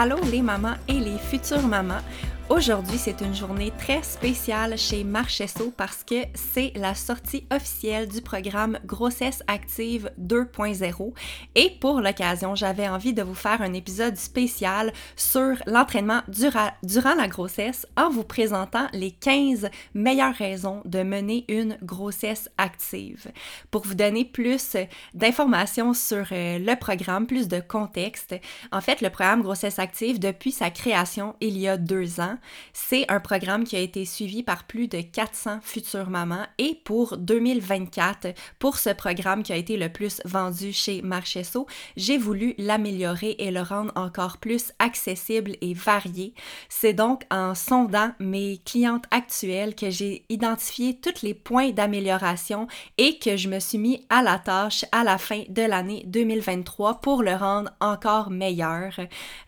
Allô les mamans et les futures mamans. Aujourd'hui, c'est une journée très spéciale chez Marchesso parce que c'est la sortie officielle du programme Grossesse active 2.0 et pour l'occasion, j'avais envie de vous faire un épisode spécial sur l'entraînement dura durant la grossesse en vous présentant les 15 meilleures raisons de mener une grossesse active. Pour vous donner plus d'informations sur euh, le programme, plus de contexte, en fait, le programme Grossesse active, depuis sa création il y a deux ans, c'est un programme qui a été suivi par plus de 400 futures mamans et pour 2024, pour ce programme qui a été le plus vendu chez Marchesso, j'ai voulu l'améliorer et le rendre encore plus accessible et varié. C'est donc en sondant mes clientes actuelles que j'ai identifié tous les points d'amélioration et que je me suis mis à la tâche à la fin de l'année 2023 pour le rendre encore meilleur.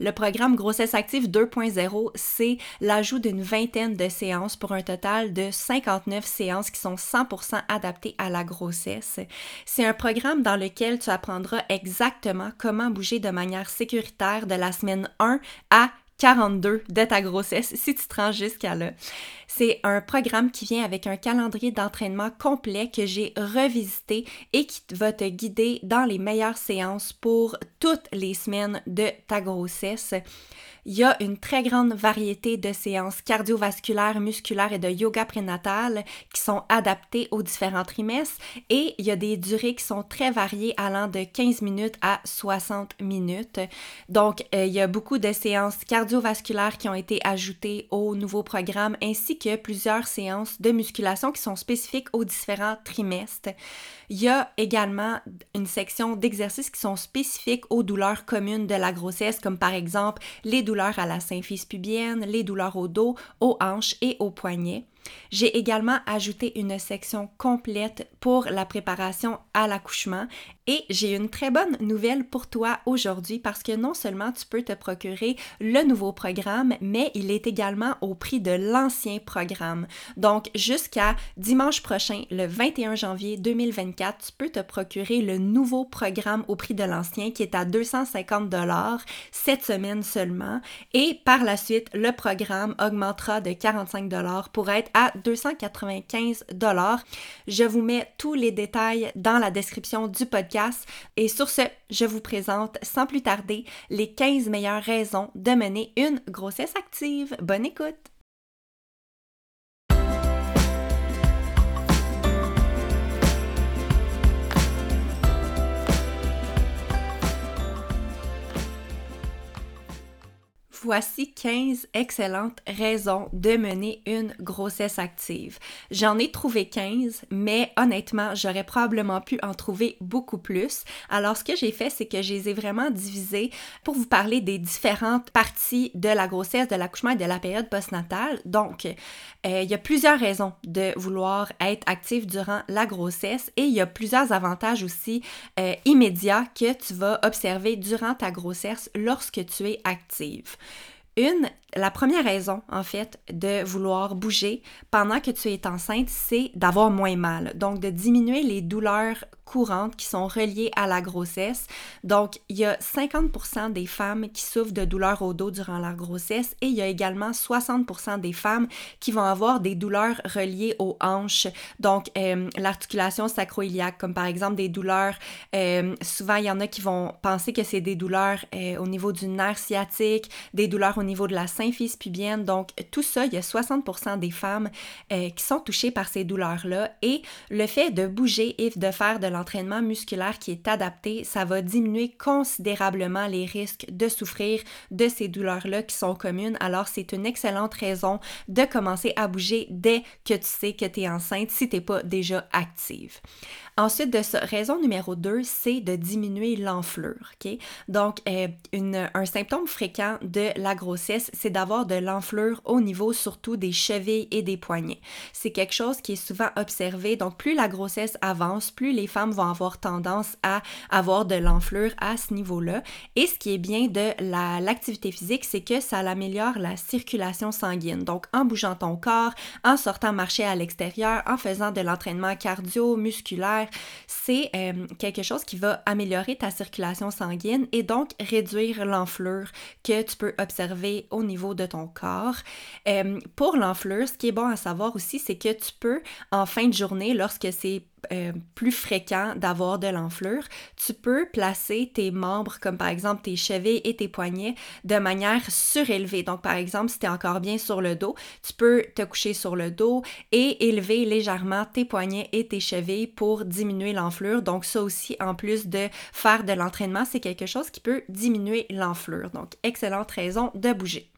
Le programme Grossesse Active 2.0, c'est l'ajout d'une vingtaine de séances pour un total de 59 séances qui sont 100% adaptées à la grossesse. C'est un programme dans lequel tu apprendras exactement comment bouger de manière sécuritaire de la semaine 1 à 42 de ta grossesse si tu te rends jusqu'à là. C'est un programme qui vient avec un calendrier d'entraînement complet que j'ai revisité et qui va te guider dans les meilleures séances pour toutes les semaines de ta grossesse. Il y a une très grande variété de séances cardiovasculaires, musculaires et de yoga prénatal qui sont adaptées aux différents trimestres et il y a des durées qui sont très variées allant de 15 minutes à 60 minutes. Donc, euh, il y a beaucoup de séances cardiovasculaires qui ont été ajoutées au nouveau programme ainsi que plusieurs séances de musculation qui sont spécifiques aux différents trimestres. Il y a également une section d'exercices qui sont spécifiques aux douleurs communes de la grossesse, comme par exemple les douleurs à la symphyse pubienne, les douleurs au dos, aux hanches et aux poignets. J'ai également ajouté une section complète pour la préparation à l'accouchement et j'ai une très bonne nouvelle pour toi aujourd'hui parce que non seulement tu peux te procurer le nouveau programme, mais il est également au prix de l'ancien programme. Donc jusqu'à dimanche prochain, le 21 janvier 2024, tu peux te procurer le nouveau programme au prix de l'ancien qui est à 250 dollars cette semaine seulement et par la suite, le programme augmentera de 45 dollars pour être à 295 dollars. Je vous mets tous les détails dans la description du podcast et sur ce, je vous présente sans plus tarder les 15 meilleures raisons de mener une grossesse active. Bonne écoute. Voici 15 excellentes raisons de mener une grossesse active. J'en ai trouvé 15, mais honnêtement, j'aurais probablement pu en trouver beaucoup plus. Alors, ce que j'ai fait, c'est que je les ai vraiment divisées pour vous parler des différentes parties de la grossesse, de l'accouchement et de la période postnatale. Donc, euh, il y a plusieurs raisons de vouloir être active durant la grossesse et il y a plusieurs avantages aussi euh, immédiats que tu vas observer durant ta grossesse lorsque tu es active. Une, la première raison, en fait, de vouloir bouger pendant que tu es enceinte, c'est d'avoir moins mal. Donc, de diminuer les douleurs courantes qui sont reliées à la grossesse. Donc, il y a 50% des femmes qui souffrent de douleurs au dos durant leur grossesse et il y a également 60% des femmes qui vont avoir des douleurs reliées aux hanches. Donc, euh, l'articulation sacro-iliaque, comme par exemple des douleurs, euh, souvent il y en a qui vont penser que c'est des douleurs euh, au niveau du nerf sciatique, des douleurs niveau de la symphyse pubienne. Donc, tout ça, il y a 60% des femmes qui sont touchées par ces douleurs-là et le fait de bouger et de faire de l'entraînement musculaire qui est adapté, ça va diminuer considérablement les risques de souffrir de ces douleurs-là qui sont communes. Alors, c'est une excellente raison de commencer à bouger dès que tu sais que tu es enceinte si tu n'es pas déjà active. Ensuite de ça, raison numéro 2, c'est de diminuer l'enflure. Donc, euh, un symptôme fréquent de la grossesse, c'est d'avoir de l'enflure au niveau surtout des chevilles et des poignets. C'est quelque chose qui est souvent observé. Donc, plus la grossesse avance, plus les femmes vont avoir tendance à avoir de l'enflure à ce niveau-là. Et ce qui est bien de l'activité physique, c'est que ça améliore la circulation sanguine. Donc, en bougeant ton corps, en sortant marcher à l'extérieur, en faisant de l'entraînement cardio, musculaire, c'est euh, quelque chose qui va améliorer ta circulation sanguine et donc réduire l'enflure que tu peux observer au niveau de ton corps. Euh, pour l'enflure, ce qui est bon à savoir aussi, c'est que tu peux, en fin de journée, lorsque c'est euh, plus fréquent d'avoir de l'enflure, tu peux placer tes membres, comme par exemple tes chevilles et tes poignets, de manière surélevée. Donc, par exemple, si tu es encore bien sur le dos, tu peux te coucher sur le dos et élever légèrement tes poignets et tes chevilles pour diminuer l'enflure. Donc, ça aussi, en plus de faire de l'entraînement, c'est quelque chose qui peut diminuer l'enflure. Donc, excellente raison de bouger.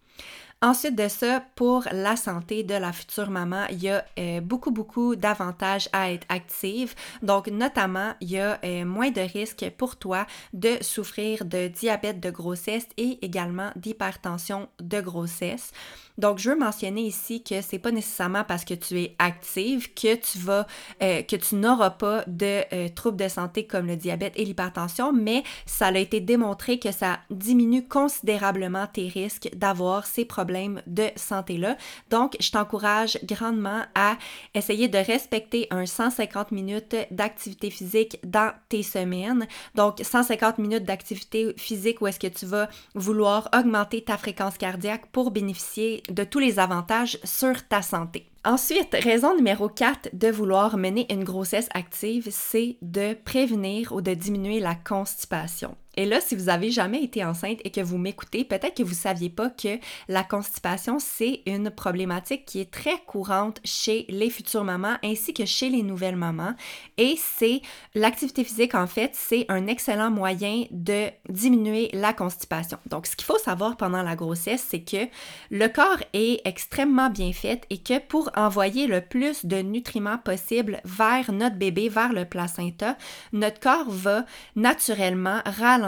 Ensuite de ça, pour la santé de la future maman, il y a euh, beaucoup, beaucoup d'avantages à être active. Donc, notamment, il y a euh, moins de risques pour toi de souffrir de diabète de grossesse et également d'hypertension de grossesse. Donc, je veux mentionner ici que c'est pas nécessairement parce que tu es active que tu vas, euh, que tu n'auras pas de troubles de santé comme le diabète et l'hypertension, mais ça a été démontré que ça diminue considérablement tes risques d'avoir ces problèmes de santé-là. Donc, je t'encourage grandement à essayer de respecter un 150 minutes d'activité physique dans tes semaines. Donc, 150 minutes d'activité physique où est-ce que tu vas vouloir augmenter ta fréquence cardiaque pour bénéficier de tous les avantages sur ta santé. Ensuite, raison numéro 4 de vouloir mener une grossesse active, c'est de prévenir ou de diminuer la constipation. Et là, si vous avez jamais été enceinte et que vous m'écoutez, peut-être que vous saviez pas que la constipation, c'est une problématique qui est très courante chez les futures mamans ainsi que chez les nouvelles mamans. Et c'est l'activité physique, en fait, c'est un excellent moyen de diminuer la constipation. Donc, ce qu'il faut savoir pendant la grossesse, c'est que le corps est extrêmement bien fait et que pour envoyer le plus de nutriments possible vers notre bébé, vers le placenta, notre corps va naturellement ralentir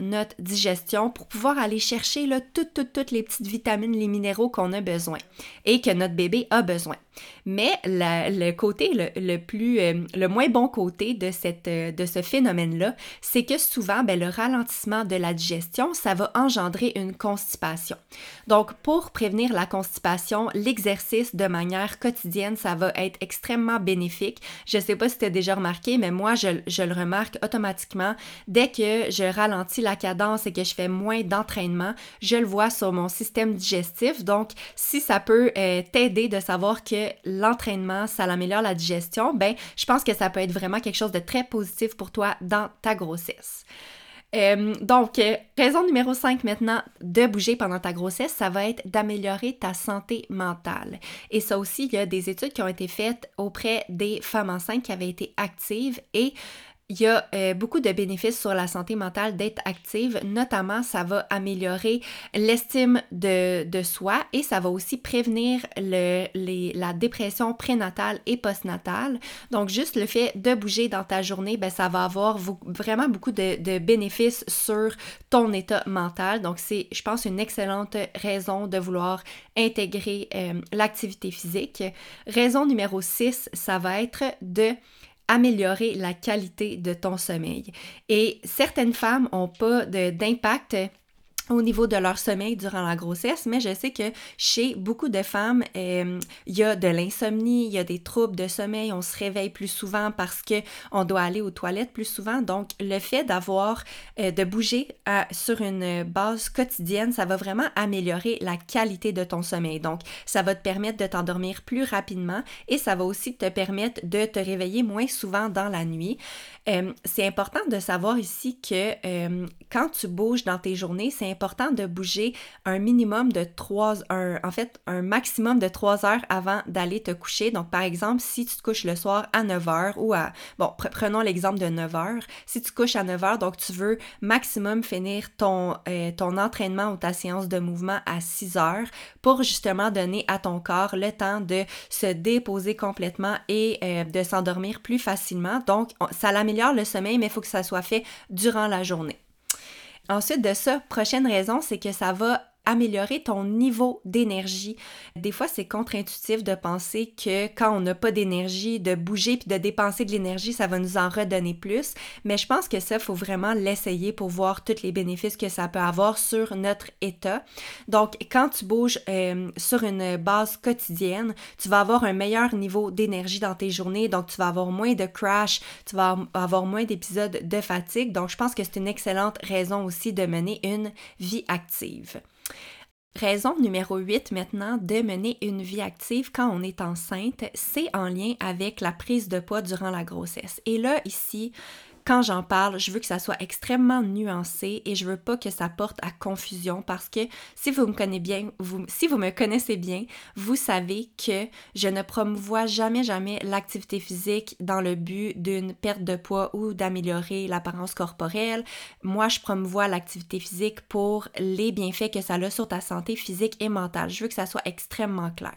notre digestion pour pouvoir aller chercher toutes, toutes, toutes les petites vitamines, les minéraux qu'on a besoin et que notre bébé a besoin. Mais le côté le, plus, euh, le moins bon côté de, cette, euh, de ce phénomène-là, c'est que souvent, ben, le ralentissement de la digestion, ça va engendrer une constipation. Donc, pour prévenir la constipation, l'exercice de manière quotidienne, ça va être extrêmement bénéfique. Je ne sais pas si tu as déjà remarqué, mais moi, je, je le remarque automatiquement. Dès que je ralentis la cadence et que je fais moins d'entraînement, je le vois sur mon système digestif. Donc, si ça peut euh, t'aider de savoir que l'entraînement, ça améliore la digestion, ben, je pense que ça peut être vraiment quelque chose de très positif pour toi dans ta grossesse. Euh, donc, euh, raison numéro 5 maintenant de bouger pendant ta grossesse, ça va être d'améliorer ta santé mentale. Et ça aussi, il y a des études qui ont été faites auprès des femmes enceintes qui avaient été actives et il y a euh, beaucoup de bénéfices sur la santé mentale d'être active, notamment ça va améliorer l'estime de, soi et ça va aussi prévenir le, la dépression prénatale et postnatale. Donc juste le fait de bouger dans ta journée, ben, ça va avoir vraiment beaucoup de, bénéfices sur ton état mental. Donc c'est, je pense, une excellente raison de vouloir intégrer euh, l'activité physique. Raison numéro 6, ça va être de améliorer la qualité de ton sommeil. Et certaines femmes n'ont pas d'impact au niveau de leur sommeil durant la grossesse, mais je sais que chez beaucoup de femmes, euh, il y a de l'insomnie, il y a des troubles de sommeil, on se réveille plus souvent parce que on doit aller aux toilettes plus souvent. Donc, le fait d'avoir, euh, de bouger sur une base quotidienne, ça va vraiment améliorer la qualité de ton sommeil. Donc, ça va te permettre de t'endormir plus rapidement et ça va aussi te permettre de te réveiller moins souvent dans la nuit. Euh, c'est important de savoir ici que quand tu bouges dans tes journées, important de bouger un minimum de 3 un, en fait, un maximum de 3 heures avant d'aller te coucher. Donc, par exemple, si tu te couches le soir à 9 heures ou à, bon, prenons l'exemple de 9 heures. Si tu couches à 9 heures, donc tu veux maximum finir ton, euh, ton entraînement ou ta séance de mouvement à 6 heures pour justement donner à ton corps le temps de se déposer complètement et euh, de s'endormir plus facilement. Donc, ça l'améliore le sommeil, mais il faut que ça soit fait durant la journée. Ensuite de ça, prochaine raison, c'est que ça va améliorer ton niveau d'énergie. Des fois, c'est contre-intuitif de penser que quand on n'a pas d'énergie, de bouger puis de dépenser de l'énergie, ça va nous en redonner plus. Mais je pense que ça, faut vraiment l'essayer pour voir tous les bénéfices que ça peut avoir sur notre état. Donc, quand tu bouges euh, sur une base quotidienne, tu vas avoir un meilleur niveau d'énergie dans tes journées. Donc, tu vas avoir moins de crash, tu vas avoir moins d'épisodes de fatigue. Donc, je pense que c'est une excellente raison aussi de mener une vie active. Raison numéro 8 maintenant de mener une vie active quand on est enceinte, c'est en lien avec la prise de poids durant la grossesse. Et là, ici, quand j'en parle, je veux que ça soit extrêmement nuancé et je veux pas que ça porte à confusion parce que si vous me connaissez bien, vous, si vous me connaissez bien, vous savez que je ne promouvois jamais, jamais l'activité physique dans le but d'une perte de poids ou d'améliorer l'apparence corporelle. Moi, je promouvois l'activité physique pour les bienfaits que ça a sur ta santé physique et mentale. Je veux que ça soit extrêmement clair.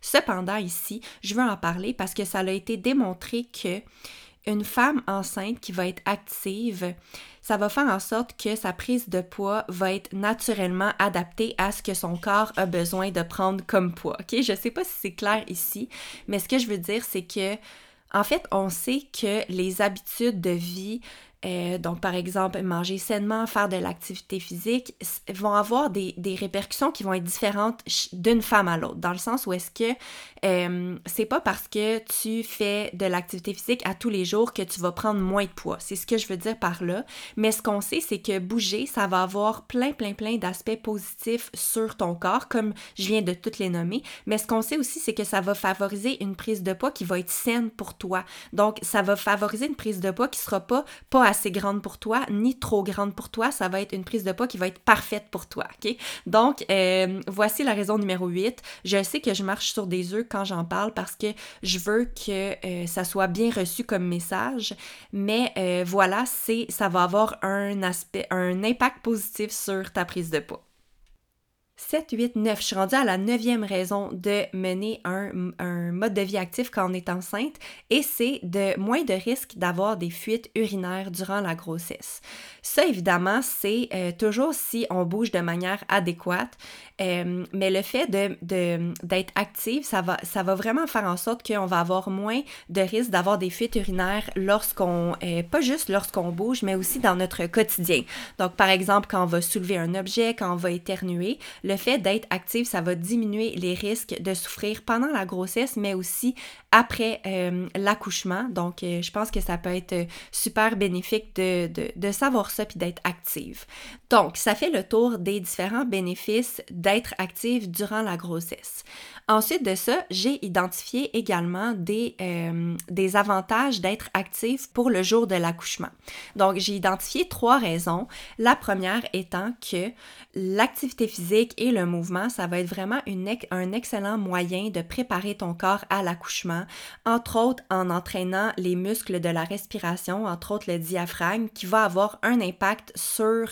Cependant, ici, je veux en parler parce que ça a été démontré que une femme enceinte qui va être active, ça va faire en sorte que sa prise de poids va être naturellement adaptée à ce que son corps a besoin de prendre comme poids. OK? Je sais pas si c'est clair ici, mais ce que je veux dire, c'est que, en fait, on sait que les habitudes de vie euh, donc, par exemple, manger sainement, faire de l'activité physique, vont avoir des, répercussions qui vont être différentes d'une femme à l'autre, dans le sens où est-ce que euh, c'est pas parce que tu fais de l'activité physique à tous les jours que tu vas prendre moins de poids. C'est ce que je veux dire par là. Mais ce qu'on sait, c'est que bouger, ça va avoir plein, plein, plein d'aspects positifs sur ton corps, comme je viens de toutes les nommer. Mais ce qu'on sait aussi, c'est que ça va favoriser une prise de poids qui va être saine pour toi. Donc, ça va favoriser une prise de poids qui sera pas assez grande pour toi, ni trop grande pour toi. Ça va être une prise de poids qui va être parfaite pour toi, OK? Donc, euh, voici la raison numéro 8. Je sais que je marche sur des œufs quand j'en parle parce que je veux que euh, ça soit bien reçu comme message, mais euh, voilà, c'est ça va avoir un aspect, un impact positif sur ta prise de poids. 7, 8, 9. Je suis rendue à la neuvième raison de mener un, mode de vie actif quand on est enceinte et c'est de moins de risques d'avoir des fuites urinaires durant la grossesse. Ça, évidemment, c'est euh, toujours si on bouge de manière adéquate, euh, mais le fait d'être de, active, ça va, ça va vraiment faire en sorte qu'on va avoir moins de risques d'avoir des fuites urinaires lorsqu'on, euh, pas juste lorsqu'on bouge, mais aussi dans notre quotidien. Donc, par exemple, quand on va soulever un objet, quand on va éternuer, le fait d'être active, ça va diminuer les risques de souffrir pendant la grossesse, mais aussi après l'accouchement. Donc, je pense que ça peut être super bénéfique de, de, de savoir ça puis d'être active. Donc, ça fait le tour des différents bénéfices d'être active durant la grossesse. Ensuite de ça, j'ai identifié également des, euh, des avantages d'être active pour le jour de l'accouchement. Donc, j'ai identifié trois raisons. La première étant que l'activité physique et le mouvement, ça va être vraiment un excellent moyen de préparer ton corps à l'accouchement, entre autres en entraînant les muscles de la respiration, entre autres le diaphragme, qui va avoir un impact sur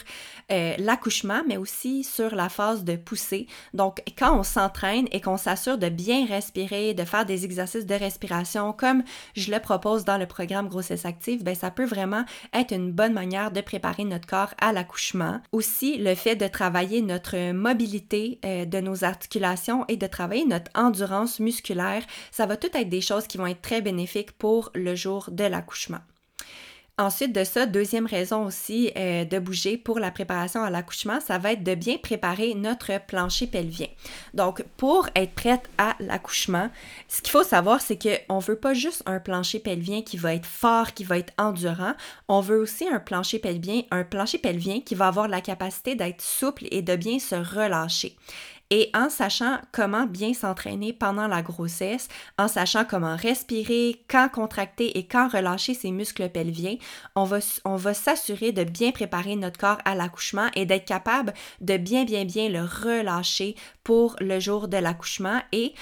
euh, l'accouchement, mais aussi sur la phase de poussée. Donc, quand on s'entraîne et qu'on s'assure de bien respirer, de faire des exercices de respiration comme je le propose dans le programme Grossesse Active, ben ça peut vraiment être une bonne manière de préparer notre corps à l'accouchement. Aussi, le fait de travailler notre mobilité euh, de nos articulations et de travailler notre endurance musculaire, ça va tout être des choses qui vont être très bénéfiques pour le jour de l'accouchement. Ensuite de ça, deuxième raison aussi euh, de bouger pour la préparation à l'accouchement, ça va être de bien préparer notre plancher pelvien. Donc, pour être prête à l'accouchement, ce qu'il faut savoir, c'est qu'on ne veut pas juste un plancher pelvien qui va être fort, qui va être endurant. On veut aussi un plancher pelvien, un plancher pelvien qui va avoir la capacité d'être souple et de bien se relâcher. Et en sachant comment bien s'entraîner pendant la grossesse, en sachant comment respirer, quand contracter et quand relâcher ses muscles pelviens, on va, s'assurer de bien préparer notre corps à l'accouchement et d'être capable de bien, bien, bien le relâcher pour le jour de l'accouchement. Et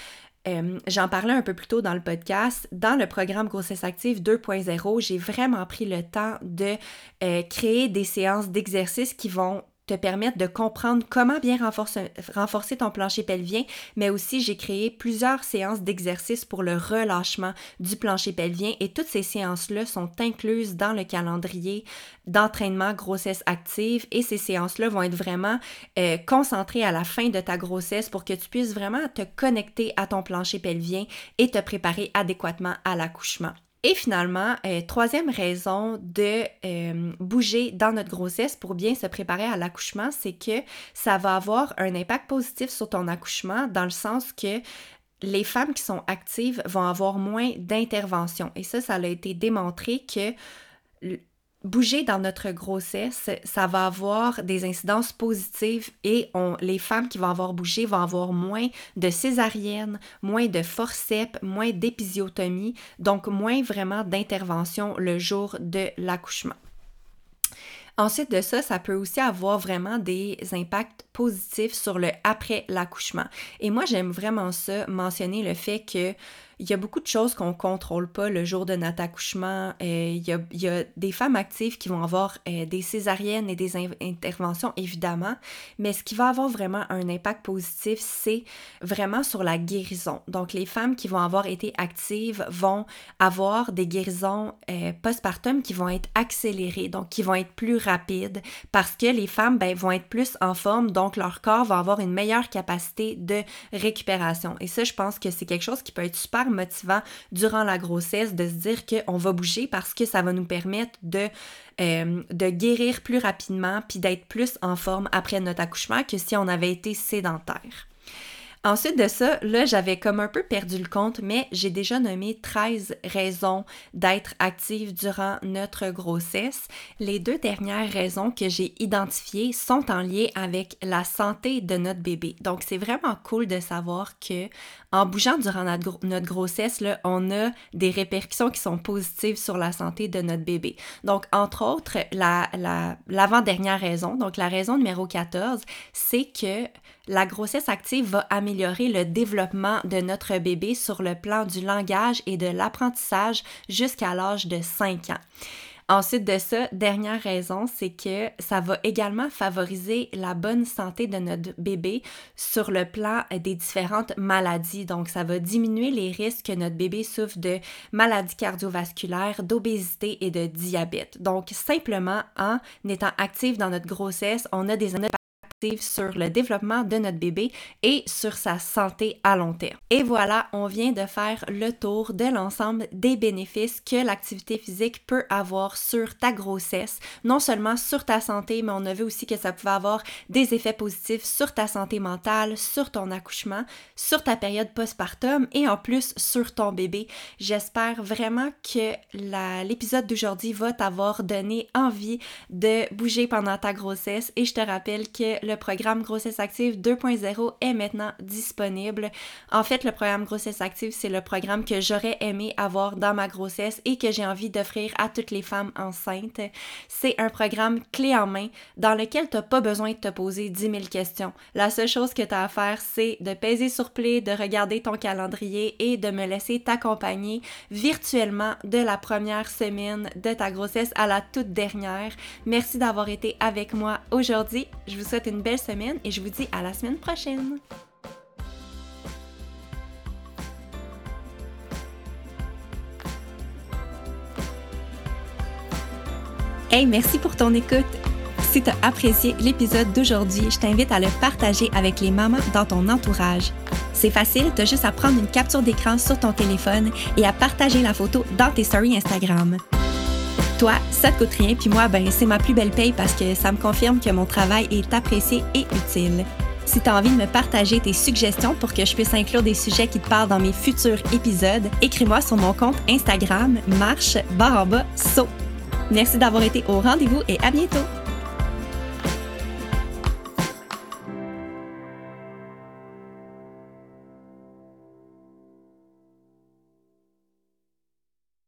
euh, j'en parlais un peu plus tôt dans le podcast. Dans le programme Grossesse Active 2.0, j'ai vraiment pris le temps de euh, créer des séances d'exercice qui vont te permettre de comprendre comment bien renforcer, ton plancher pelvien, mais aussi j'ai créé plusieurs séances d'exercice pour le relâchement du plancher pelvien et toutes ces séances-là sont incluses dans le calendrier d'entraînement grossesse active et ces séances-là vont être vraiment euh, concentrées à la fin de ta grossesse pour que tu puisses vraiment te connecter à ton plancher pelvien et te préparer adéquatement à l'accouchement. Et finalement, euh, troisième raison de euh, bouger dans notre grossesse pour bien se préparer à l'accouchement, c'est que ça va avoir un impact positif sur ton accouchement dans le sens que les femmes qui sont actives vont avoir moins d'interventions. Et ça, ça a été démontré que bouger dans notre grossesse, ça va avoir des incidences positives et les femmes qui vont avoir bougé vont avoir moins de césarienne, moins de forceps, moins d'épisiotomie, donc moins vraiment d'intervention le jour de l'accouchement. Ensuite de ça, ça peut aussi avoir vraiment des impacts positifs sur le après l'accouchement. Et moi, j'aime vraiment ça, mentionner le fait que il y a beaucoup de choses qu'on contrôle pas le jour de notre accouchement. Euh, il, y a, des femmes actives qui vont avoir euh, des césariennes et des interventions, évidemment, mais ce qui va avoir vraiment un impact positif, c'est vraiment sur la guérison. Donc, les femmes qui vont avoir été actives vont avoir des guérisons euh, postpartum qui vont être accélérées, donc qui vont être plus rapides, parce que les femmes ben, vont être plus en forme, donc leur corps va avoir une meilleure capacité de récupération. Et ça, je pense que c'est quelque chose qui peut être super motivant durant la grossesse de se dire qu'on va bouger parce que ça va nous permettre de, euh, de guérir plus rapidement puis d'être plus en forme après notre accouchement que si on avait été sédentaire. Ensuite de ça, là, j'avais comme un peu perdu le compte, mais j'ai déjà nommé 13 raisons d'être active durant notre grossesse. Les deux dernières raisons que j'ai identifiées sont en lien avec la santé de notre bébé. Donc, c'est vraiment cool de savoir que en bougeant durant notre, grossesse, on a des répercussions qui sont positives sur la santé de notre bébé. Donc, entre autres, l'avant-dernière la, raison, donc la raison numéro 14, c'est que la grossesse active va améliorer le développement de notre bébé sur le plan du langage et de l'apprentissage jusqu'à l'âge de 5 ans. Ensuite de ça, dernière raison, c'est que ça va également favoriser la bonne santé de notre bébé sur le plan des différentes maladies. Donc, ça va diminuer les risques que notre bébé souffre de maladies cardiovasculaires, d'obésité et de diabète. Donc, simplement en étant actif dans notre grossesse, on a des sur le développement de notre bébé et sur sa santé à long terme. Et voilà, on vient de faire le tour de l'ensemble des bénéfices que l'activité physique peut avoir sur ta grossesse, non seulement sur ta santé, mais on a vu aussi que ça pouvait avoir des effets positifs sur ta santé mentale, sur ton accouchement, sur ta période postpartum et en plus sur ton bébé. J'espère vraiment que l'épisode d'aujourd'hui va t'avoir donné envie de bouger pendant ta grossesse et je te rappelle que le programme Grossesse Active 2.0 est maintenant disponible. En fait, le programme Grossesse Active, c'est le programme que j'aurais aimé avoir dans ma grossesse et que j'ai envie d'offrir à toutes les femmes enceintes. C'est un programme clé en main dans lequel tu n'as pas besoin de te poser 10 000 questions. La seule chose que tu as à faire, c'est de peser sur play, de regarder ton calendrier et de me laisser t'accompagner virtuellement de la première semaine de ta grossesse à la toute dernière. Merci d'avoir été avec moi aujourd'hui. Je vous souhaite une belle semaine et je vous dis à la semaine prochaine. Hey, merci pour ton écoute. Si tu as apprécié l'épisode d'aujourd'hui, je t'invite à le partager avec les mamans dans ton entourage. C'est facile, tu as juste à prendre une capture d'écran sur ton téléphone et à partager la photo dans tes stories Instagram. Toi, ça te coûte rien, puis moi, ben, c'est ma plus belle paye parce que ça me confirme que mon travail est apprécié et utile. Si tu as envie de me partager tes suggestions pour que je puisse inclure des sujets qui te parlent dans mes futurs épisodes, écris-moi sur mon compte Instagram marche barre saut. Merci d'avoir été au rendez-vous et à bientôt!